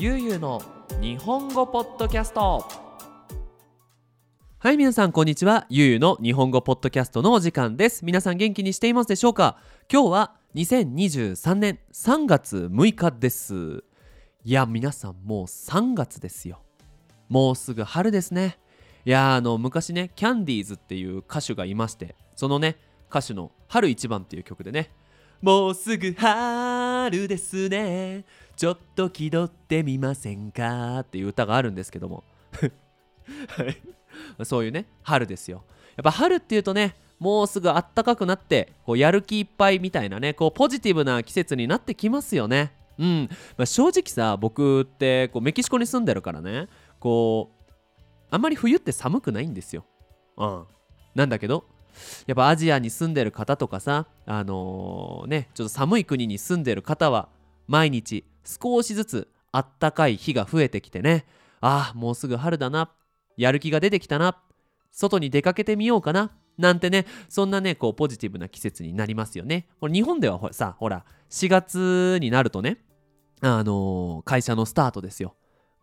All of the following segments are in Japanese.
ゆうゆうの日本語ポッドキャスト。はい皆さんこんにちは。ゆうゆうの日本語ポッドキャストのお時間です。皆さん元気にしていますでしょうか？今日は2023年3月6日です。いや皆さんもう3月ですよ。もうすぐ春ですね。いやあの昔ねキャンディーズっていう歌手がいましてそのね歌手の「春一番」っていう曲でねもうすぐ春ですね。ちょっと気取ってみませんか？っていう歌があるんですけども。はい。そういうね春ですよ。やっぱ春っていうとねもうすぐあったかくなってこうやる気いっぱいみたいなねこうポジティブな季節になってきますよね。うん、まあ、正直さ僕ってこうメキシコに住んでるからねこうあんまり冬って寒くないんですよ。うん。なんだけどやっぱアジアに住んでる方とかさあのー、ねちょっと寒い国に住んでる方は毎日少しずつあったかい日が増えてきてね。ああもうすぐ春だな。やる気が出てきたな。外に出かけてみようかな。なんてねそんなねこうポジティブな季節になりますよね。これ日本ではさほら4月になるとねあのー、会社のスタートですよ。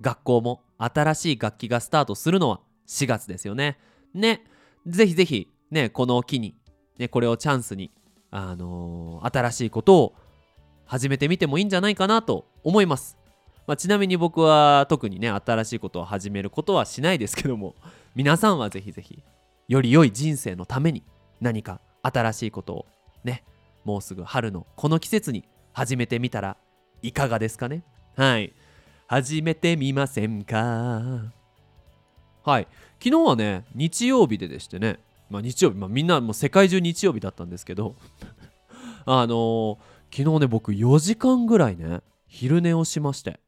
学校も新しい楽器がスタートするのは4月ですよね。ねぜひぜひねこの機に、ね、これをチャンスにあのー、新しいことを始めてみてもいいんじゃないかなと思います。まあ、ちなみに僕は特にね新しいことを始めることはしないですけども皆さんはぜひぜひより良い人生のために何か新しいことをねもうすぐ春のこの季節に始めてみたらいかがですかね？はい。始めてみませんか？はい。昨日はね日曜日ででしてねまあ日曜日、まあ、みんなもう世界中日曜日だったんですけど あのー昨日ね僕4時間ぐらいね昼寝をしまして。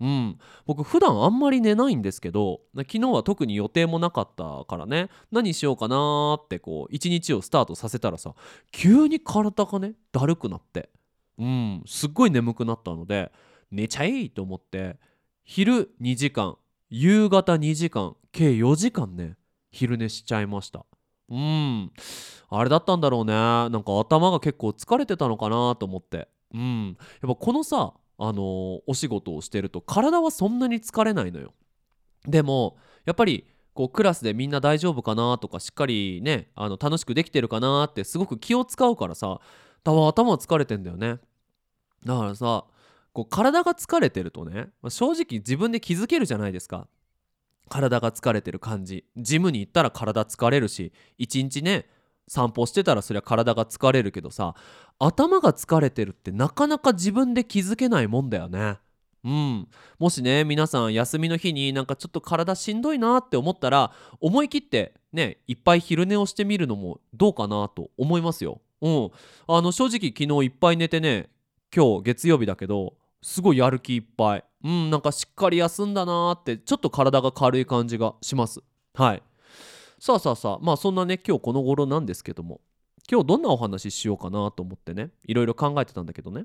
うん。僕普段あんまり寝ないんですけど昨日は特に予定もなかったからね何しようかなってこう一日をスタートさせたらさ急に体がねだるくなって。うん。すっごい眠くなったので寝ちゃえと思って昼2時間夕方2時間計4時間ね昼寝しちゃいました。うん。あれだったんだろうね。なんか頭が結構疲れてたのかなと思って。うん。やっぱこのさあの、お仕事をしてると体はそんなに疲れないのよ。でもやっぱりこうクラスでみんな大丈夫かなとかしっかりねあの楽しくできてるかなってすごく気を使うからさ頭疲れてんだよね。だからさこう体が疲れてるとね正直自分で気づけるじゃないですか。体が疲れてる感じ。ジムに行ったら体疲れるし一日ね散歩してたらそりゃ体が疲れるけどさ頭が疲れてるってなかなか自分で気づけないもんだよね。うん。もしね皆さん休みの日になんかちょっと体しんどいなって思ったら思い切ってねいっぱい昼寝をしてみるのもどうかなと思いますよ。うん。あの正直昨日いっぱい寝てね今日月曜日だけどすごいやる気いっぱい。うんなんかしっかり休んだなーってちょっと体が軽い感じがします。はい。さあさあさあまあそんなね今日この頃なんですけども今日どんなお話ししようかなと思ってねいろいろ考えてたんだけどね。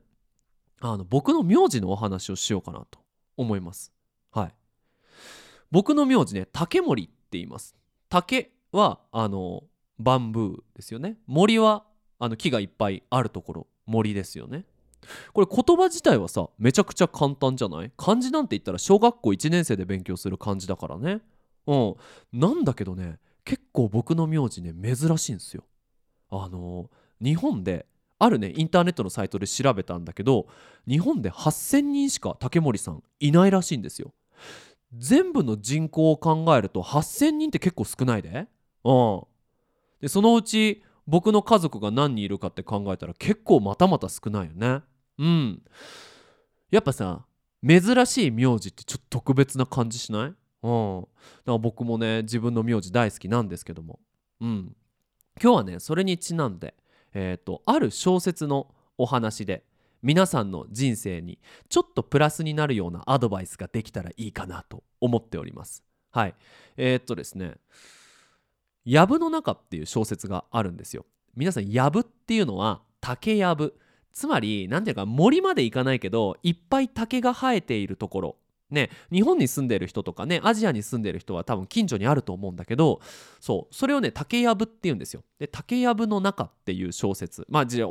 あの僕の名字のお話をしようかなと思います。はい。僕の名字ね竹森って言います。竹はあのバンブーですよね。森はあの木がいっぱいあるところ森ですよね。これ言葉自体はさめちゃくちゃ簡単じゃない？漢字なんて言ったら小学校1年生で勉強する漢字だからね。うん。なんだけどね結構僕の名字ね珍しいんですよ。あの日本であるねインターネットのサイトで調べたんだけど日本で8,000人しか竹森さんいないらしいんですよ。全部の人口を考えると8,000人って結構少ないで。うん。でそのうち僕の家族が何人いるかって考えたら結構またまた少ないよね。うん。やっぱさ珍しい名字ってちょっと特別な感じしない？うん。だから僕もね自分の名字大好きなんですけども。うん。今日はねそれにちなんでえっ、ー、とある小説のお話で皆さんの人生にちょっとプラスになるようなアドバイスができたらいいかなと思っております。はい。えー、っとですね「藪の中」っていう小説があるんですよ。皆さん藪っていうのは竹藪つまり何ていうか森まで行かないけどいっぱい竹が生えているところ。ね日本に住んでる人とかねアジアに住んでる人は多分近所にあると思うんだけどそうそれをね竹やぶって言うんですよ。で竹やぶの中っていう小説。まあじゃあ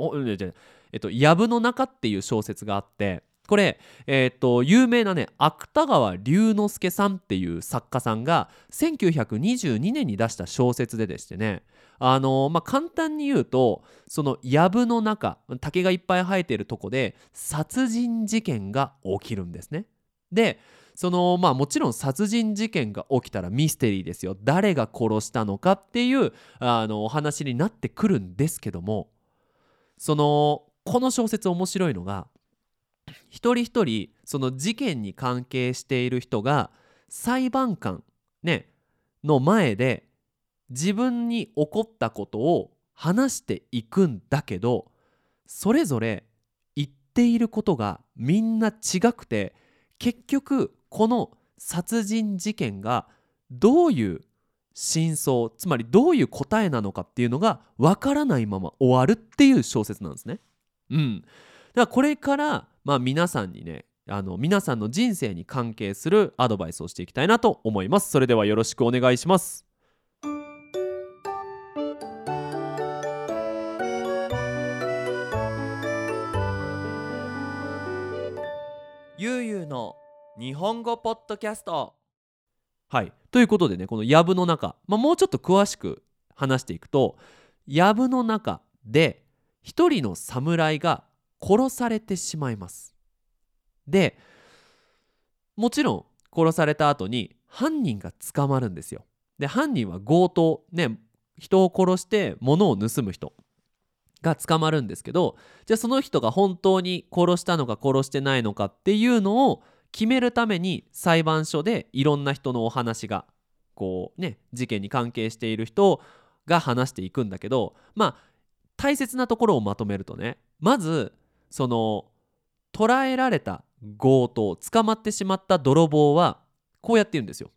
えっとやぶの中っていう小説があってこれ、えー、と有名なね芥川龍之介さんっていう作家さんが1922年に出した小説ででしてねあのー、まあ、簡単に言うとその藪の中竹がいっぱい生えているとこで殺人事件が起きるんですね。でそのまあもちろん殺人事件が起きたらミステリーですよ誰が殺したのかっていうあのお話になってくるんですけどもそのこの小説面白いのが一人一人その事件に関係している人が裁判官ねの前で自分に起こったことを話していくんだけどそれぞれ言っていることがみんな違くて結局この殺人事件がどういう真相つまりどういう答えなのかっていうのがわからないまま終わるっていう小説なんですね。うん、だからこれからまあ、皆さんにねあの皆さんの人生に関係するアドバイスをしていきたいなと思います。それではよろしくお願いします。ゆうゆうの日本語ポッドキャスト。はい。ということでねこの藪の中、まあ、もうちょっと詳しく話していくと藪の中で一人の侍が殺されてしまいます。でもちろん殺された後に犯人が捕まるんですよ。で犯人は強盗ね人を殺して物を盗む人が捕まるんですけどじゃあその人が本当に殺したのか殺してないのかっていうのを決めるために裁判所でいろんな人のお話がこうね事件に関係している人が話していくんだけどまあ大切なところをまとめるとねまずその捕らえられた強盗捕まってしまった泥棒はこうやって言うんですよ。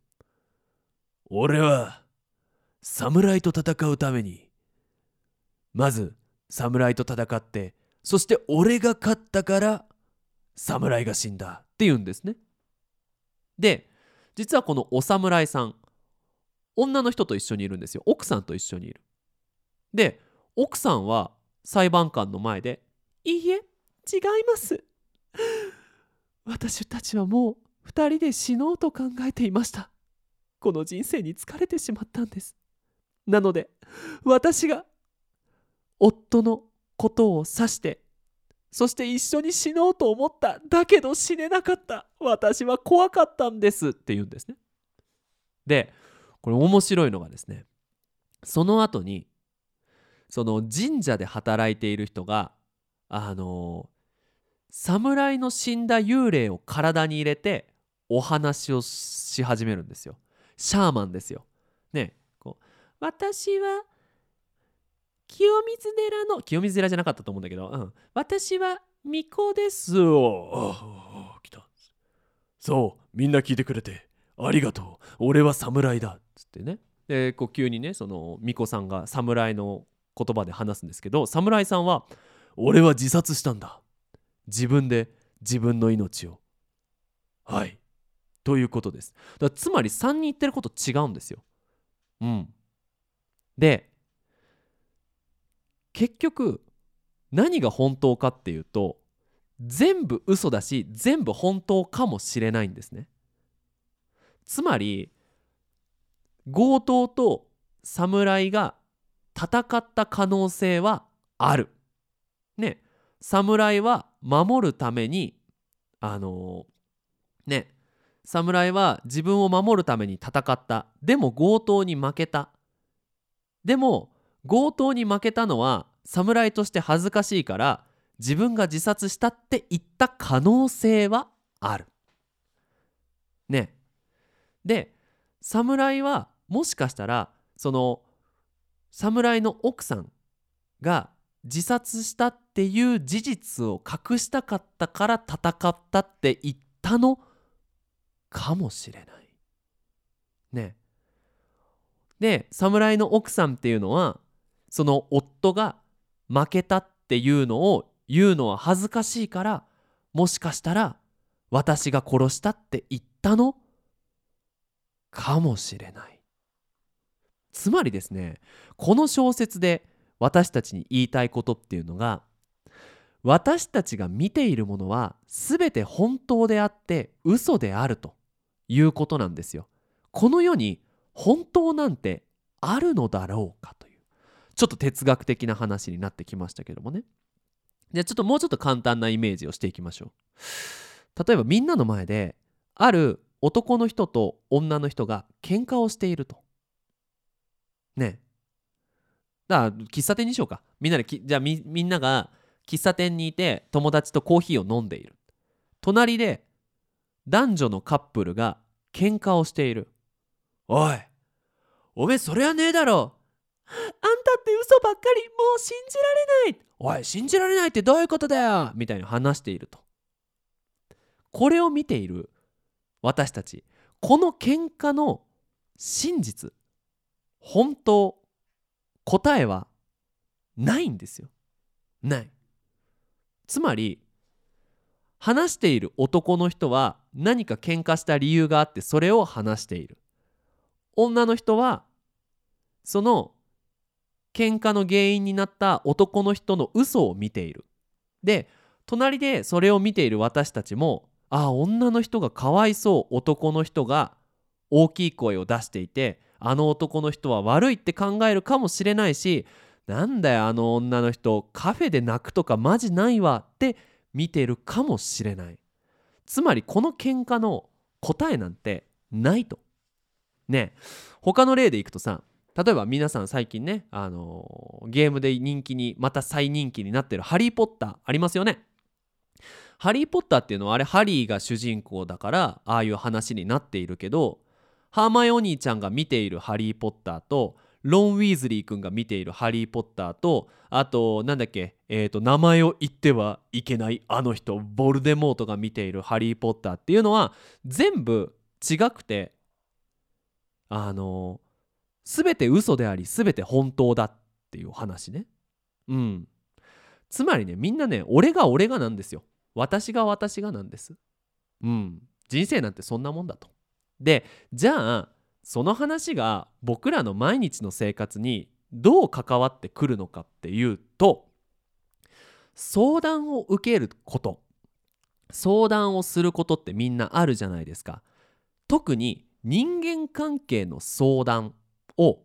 俺は侍と戦うためにまず侍と戦ってそして俺が勝ったから侍が死んだって言うんですね。で実はこのお侍さん女の人と一緒にいるんですよ奥さんと一緒にいる。で奥さんは裁判官の前で「いいえ違います。私たちはもう二人で死のうと考えていました。この人生に疲れてしまったんです。なので私が夫のことを指してそして一緒に死のうと思っただけど死ねなかった。私は怖かったんです。って言うんですね。でこれ面白いのがですねその後にその神社で働いている人があの侍の死んだ幽霊を体に入れてお話をし始めるんですよ。シャーマンですよ。ねこう私は清水寺の清水寺じゃなかったと思うんだけど、うん、私は巫女ですよ。来た。そうみんな聞いてくれてありがとう俺は侍だっつってねでこう急にねその巫女さんが侍の言葉で話すんですけど侍さんは「俺は自殺したんだ自分で自分の命を。はい。ということです。だつまり3人言ってること違うんですよ。うん。で結局何が本当かっていうと全部嘘だし全部本当かもしれないんですね。つまり強盗と侍が戦った可能性はある。ね。侍は守るためにあのー、ね侍は自分を守るために戦った。でも強盗に負けた。でも強盗に負けたのは侍として恥ずかしいから自分が自殺したって言った可能性はある。ね。で侍はもしかしたらその侍の奥さんが自殺したっていう事実を隠したかったから戦ったって言ったのかもしれない。ね。で侍の奥さんっていうのはその夫が負けたっていうのを言うのは恥ずかしいからもしかしたら私が殺したって言ったのかもしれない。つまりですねこの小説で私たちに言いたいことっていうのが私たちが見ているものは全て本当であって嘘であるということなんですよ。この世に本当なんてあるのだろうかというちょっと哲学的な話になってきましたけどもね。じゃあちょっともうちょっと簡単なイメージをしていきましょう。例えばみんなの前である男の人と女の人が喧嘩をしていると。ねだから喫茶店にしようか。みんなできじゃあみみんなが喫茶店にいて友達とコーヒーを飲んでいる。隣で男女のカップルが喧嘩をしている。おいおめえそれはねえだろあんたって嘘ばっかりもう信じられないおい信じられないってどういうことだよみたいに話していると。これを見ている私たちこの喧嘩の真実本当答えはないんですよ。ない。つまり話している男の人は何か喧嘩した理由があってそれを話している。女の人はその喧嘩の原因になった男の人の嘘を見ている。で隣でそれを見ている私たちもああ女の人がかわいそう男の人が大きい声を出していてあの男の人は悪いって考えるかもしれないしなんだよあの女の人カフェで泣くとかマジないわって見てるかもしれない。つまりこの喧嘩の答えなんてないと。ね。他の例でいくとさ例えば皆さん最近ね、あのーゲームで人気にまた再人気になってる「ハリー・ポッター」ありますよね。ハリー・ポッターっていうのはあれハリーが主人公だからああいう話になっているけどハーマイオニーちゃんが見ているハリー・ポッターとロン・ウィーズリー君が見ているハリー・ポッターとあとなんだっけえっ、と名前を言ってはいけないあの人ボルデモートが見ているハリー・ポッターっていうのは全部違くてあの全て嘘であり全て本当だっていう話ね。うん。つまりねみんなね俺が俺がなんですよ。私が私がなんです。うん。人生なんてそんなもんだと。でじゃあその話が僕らの毎日の生活にどう関わってくるのかっていうと相談を受けること相談をすることってみんなあるじゃないですか特に人間関係の相談を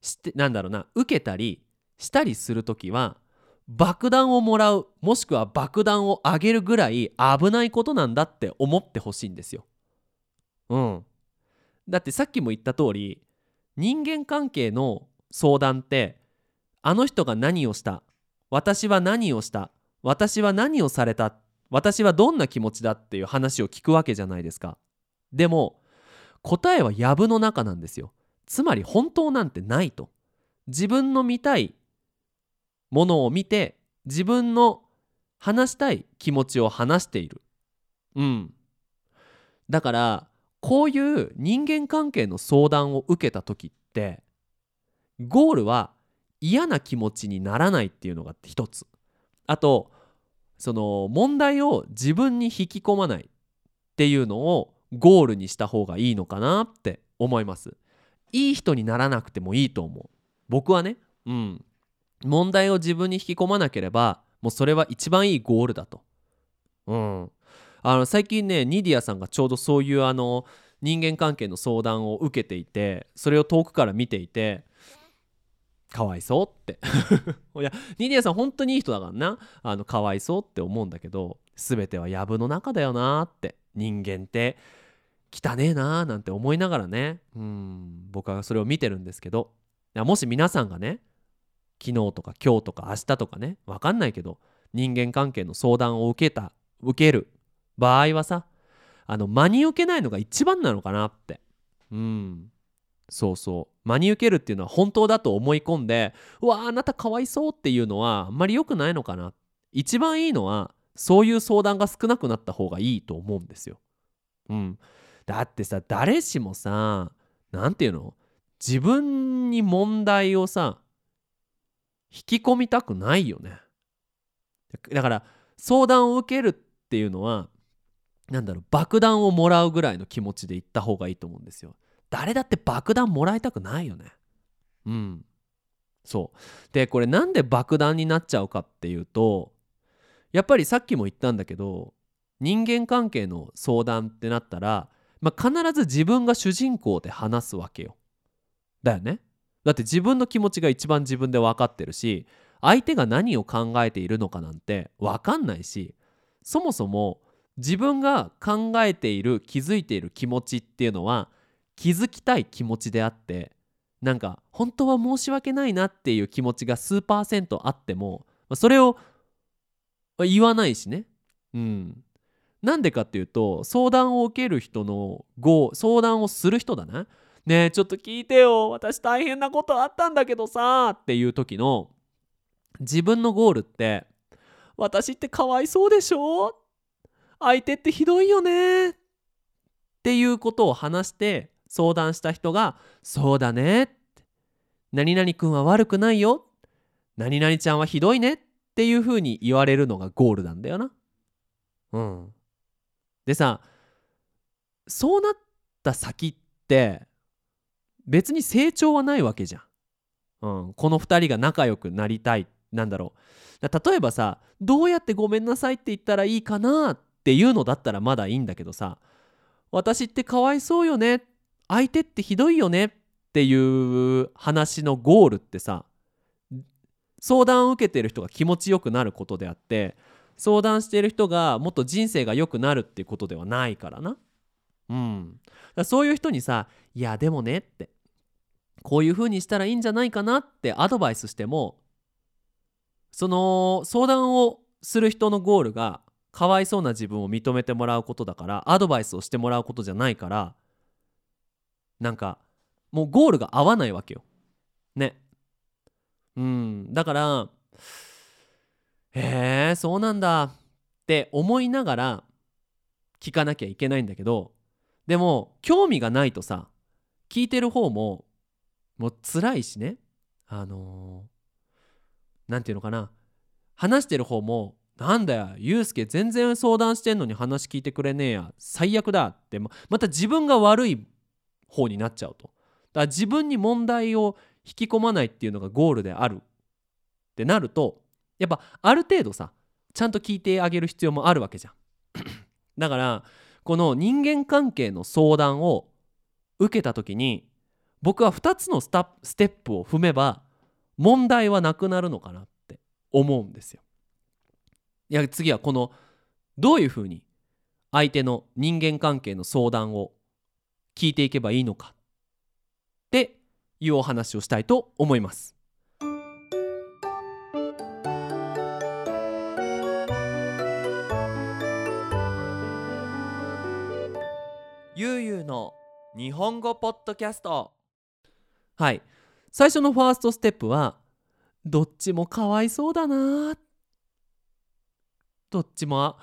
してなんだろうな受けたりしたりする時は爆弾をもらうもしくは爆弾をあげるぐらい危ないことなんだって思ってほしいんですよ。うん。だってさっきも言った通り人間関係の相談ってあの人が何をした私は何をした私は何をされた私はどんな気持ちだっていう話を聞くわけじゃないですか。でも答えは藪の中なんですよ。つまり本当なんてないと。自分の見たいものを見て自分の話したい気持ちを話している。うん。だからこういう人間関係の相談を受けた時ってゴールは嫌な気持ちにならないっていうのが一つ。あとその問題を自分に引き込まないっていうのをゴールにした方がいいのかなって思います。いい人にならなくてもいいと思う。僕はね、うん。問題を自分に引き込まなければもうそれは一番いいゴールだと。うん。あの最近ねニディアさんがちょうどそういうあの人間関係の相談を受けていてそれを遠くから見ていてかわいそうって。いやニディアさん本当にいい人だからな。あのかわいそうって思うんだけど全ては藪の中だよなって。人間って汚ねえなーなんて思いながらね。うん僕はそれを見てるんですけど。もし皆さんがね昨日とか今日とか明日とかね分かんないけど人間関係の相談を受けた受ける場合はさあの真に受けないのが一番なのかなって。うん。そうそう。真に受けるっていうのは本当だと思い込んでうわあなたかわいそうっていうのはあんまり良くないのかな。一番いいのはそういう相談が少なくなった方がいいと思うんですよ。うん、だってさ誰しもさなんていうの？自分に問題をさ引き込みたくないよね。だから相談を受けるっていうのはなんだろう爆弾をもらうぐらいの気持ちで行った方がいいと思うんですよ。誰だって爆弾もらいたくないよね。うん。そう。でこれなんで爆弾になっちゃうかっていうとやっぱりさっきも言ったんだけど人間関係の相談ってなったら、まあ、必ず自分が主人公で話すわけよ。だよね。だって自分の気持ちが一番自分で分かってるし相手が何を考えているのかなんて分かんないしそもそも自分が考えている気づいている気持ちっていうのは気づきたい気持ちであってなんか本当は申し訳ないなっていう気持ちが数パーセントあってもそれを言わないしね。うん。なんでかっていうと相談を受ける人の相談をする人だな。ねえちょっと聞いてよ私大変なことあったんだけどさっていう時の自分のゴールって私ってかわいそうでしょ？相手ってひどいよねっていうことを話して相談した人が「そうだね」って何々くんは悪くないよ」「何々ちゃんはひどいね」っていうふうに言われるのがゴールなんだよな。うん。でさそうなった先って別に成長はないわけじゃん。うん、この2人が仲良くなりたいなんだろう例えばさどうやってごめんなさいって言ったらいいかなっていうのだったらまだいいんだけどさ私ってかわいそうよね相手ってひどいよねっていう話のゴールってさ相談を受けてる人が気持ちよくなることであって相談してる人がもっと人生が良くなるっていうことではないからな。うん。だそういう人にさ「いやでもね」ってこういう風にしたらいいんじゃないかなってアドバイスしてもその相談をする人のゴールがかわいそうな自分を認めてもらうことだからアドバイスをしてもらうことじゃないからなんかもうゴールが合わないわけよ。ね。うんだからへえそうなんだって思いながら聞かなきゃいけないんだけどでも興味がないとさ聞いてる方ももう辛いしねあの何、ー、て言うのかな話してる方もなんだよユうスケ全然相談してんのに話聞いてくれねえや。最悪だ。ってまた自分が悪い方になっちゃうと。だから自分に問題を引き込まないっていうのがゴールである。ってなるとやっぱある程度さちゃんと聞いてあげる必要もあるわけじゃん。だからこの人間関係の相談を受けた時に僕は2つのステップを踏めば問題はなくなるのかなって思うんですよ。いや次はこのどういうふうに相手の人間関係の相談を聞いていけばいいのかっていうお話をしたいと思います。ゆうゆうの日本語ポッドキャストはい最初のファーストステップはどっちもかわいそうだなどっちも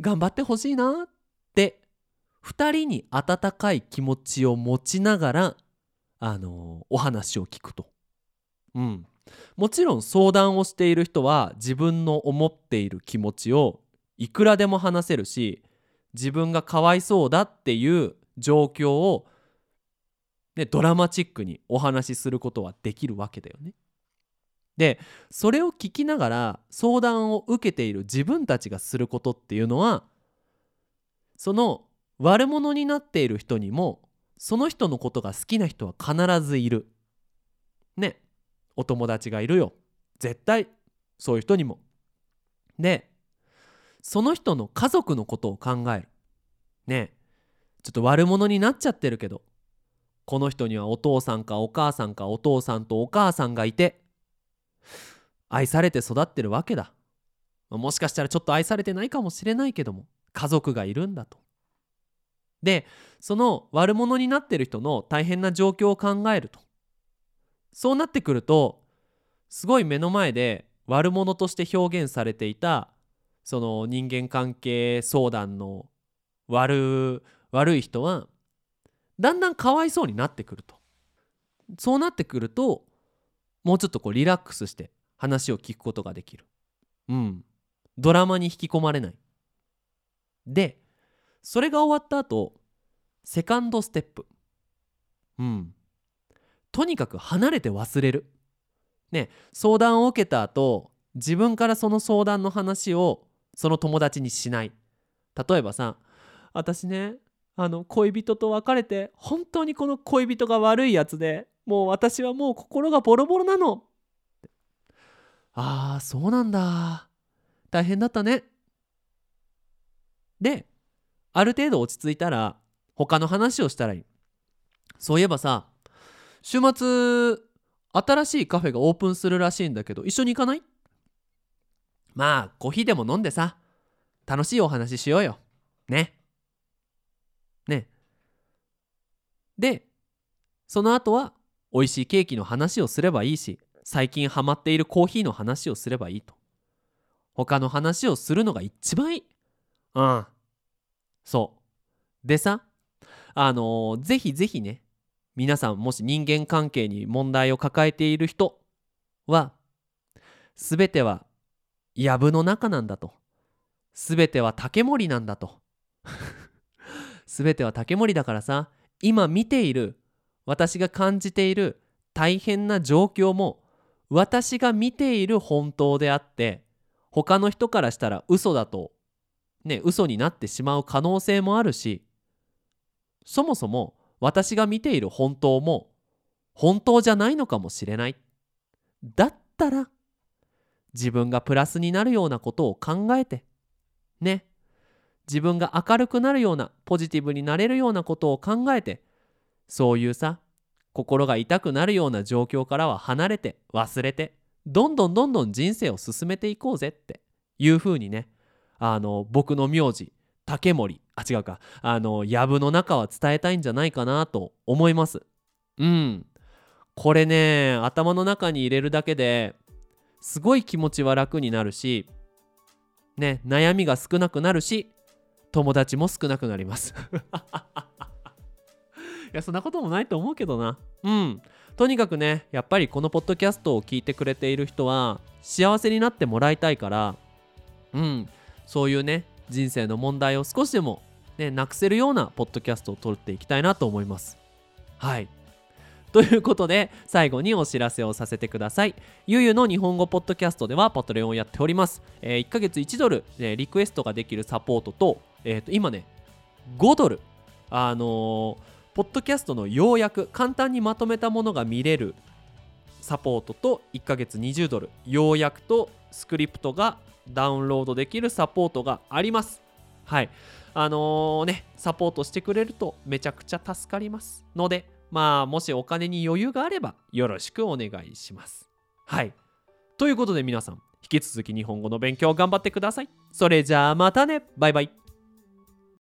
頑張ってほしいなって2人に温かい気持ちを持ちながらあのお話を聞くと。うん、もちろん相談をしている人は自分の思っている気持ちをいくらでも話せるし自分がかわいそうだっていう状況を、ね、ドラマチックにお話しすることはできるわけだよね。でそれを聞きながら相談を受けている自分たちがすることっていうのはその悪者になっている人にもその人のことが好きな人は必ずいる。ね。お友達がいるよ。絶対そういう人にも。で、その人の家族のことを考える。ね。ちょっと悪者になっちゃってるけど、この人にはお父さんかお母さんかお父さんとお母さんがいて、愛されて育ってるわけだ。もしかしたらちょっと愛されてないかもしれないけども、家族がいるんだと。でその悪者になってる人の大変な状況を考えるとそうなってくるとすごい目の前で悪者として表現されていたその人間関係相談の悪悪い人はだんだんかわいそうになってくるとそうなってくるともうちょっとこうリラックスして話を聞くことができる。うん。ドラマに引き込まれない。でそれが終わった後セカンドステップ。うん。とにかく離れて忘れる。ね相談を受けた後自分からその相談の話をその友達にしない。例えばさ私ねあの恋人と別れて本当にこの恋人が悪いやつでもう私はもう心がボロボロなの。ああそうなんだ。大変だったね。である程度落ち着いたら他の話をしたらいい。そういえばさ週末新しいカフェがオープンするらしいんだけど一緒に行かない？まあコーヒーでも飲んでさ楽しいお話しようよ。ね。ね。でその後は美味しいケーキの話をすればいいし最近ハマっているコーヒーの話をすればいいと。他の話をするのが一番いい。うん。そう。でさあのーぜひぜひね皆さんもし人間関係に問題を抱えている人は全ては藪の中なんだと。全ては竹森なんだと。全ては竹森だからさ今見ている私が感じている大変な状況も私が見ている本当であって他の人からしたら嘘だとね嘘になってしまう可能性もあるしそもそも私が見ている本当も本当じゃないのかもしれない。だったら自分がプラスになるようなことを考えてね自分が明るくなるようなポジティブになれるようなことを考えてそういうさ心が痛くなるような状況からは離れて忘れてどんどんどんどん人生を進めていこうぜっていうふうにねあの僕の名字竹森あ違うかあの藪の中は伝えたいんじゃないかなと思います。うん。これね頭の中に入れるだけですごい気持ちは楽になるしね悩みが少なくなるし友達も少なくなります。やそんなこともないと思うけどな。うん。とにかくねやっぱりこのポッドキャストを聞いてくれている人は幸せになってもらいたいからうん。そういうね人生の問題を少しでもねなくせるようなポッドキャストを撮っていきたいなと思います。はい。ということで最後にお知らせをさせてください。ゆゆの日本語ポッドキャストではパトレオンをやっております、えー1ヶ月1ドル、えリクエストができるサポートと,、えーと今ね5ドル。あのーポッドキャストの要約簡単にまとめたものが見れるサポートと1ヶ月20ドル要約とスクリプトがダウンロードできるサポートがあります。はい。あのーねサポートしてくれるとめちゃくちゃ助かります。のでまあもしお金に余裕があればよろしくお願いします。はい。ということで皆さん引き続き日本語の勉強頑張ってください。それじゃあまたね。バイバイ。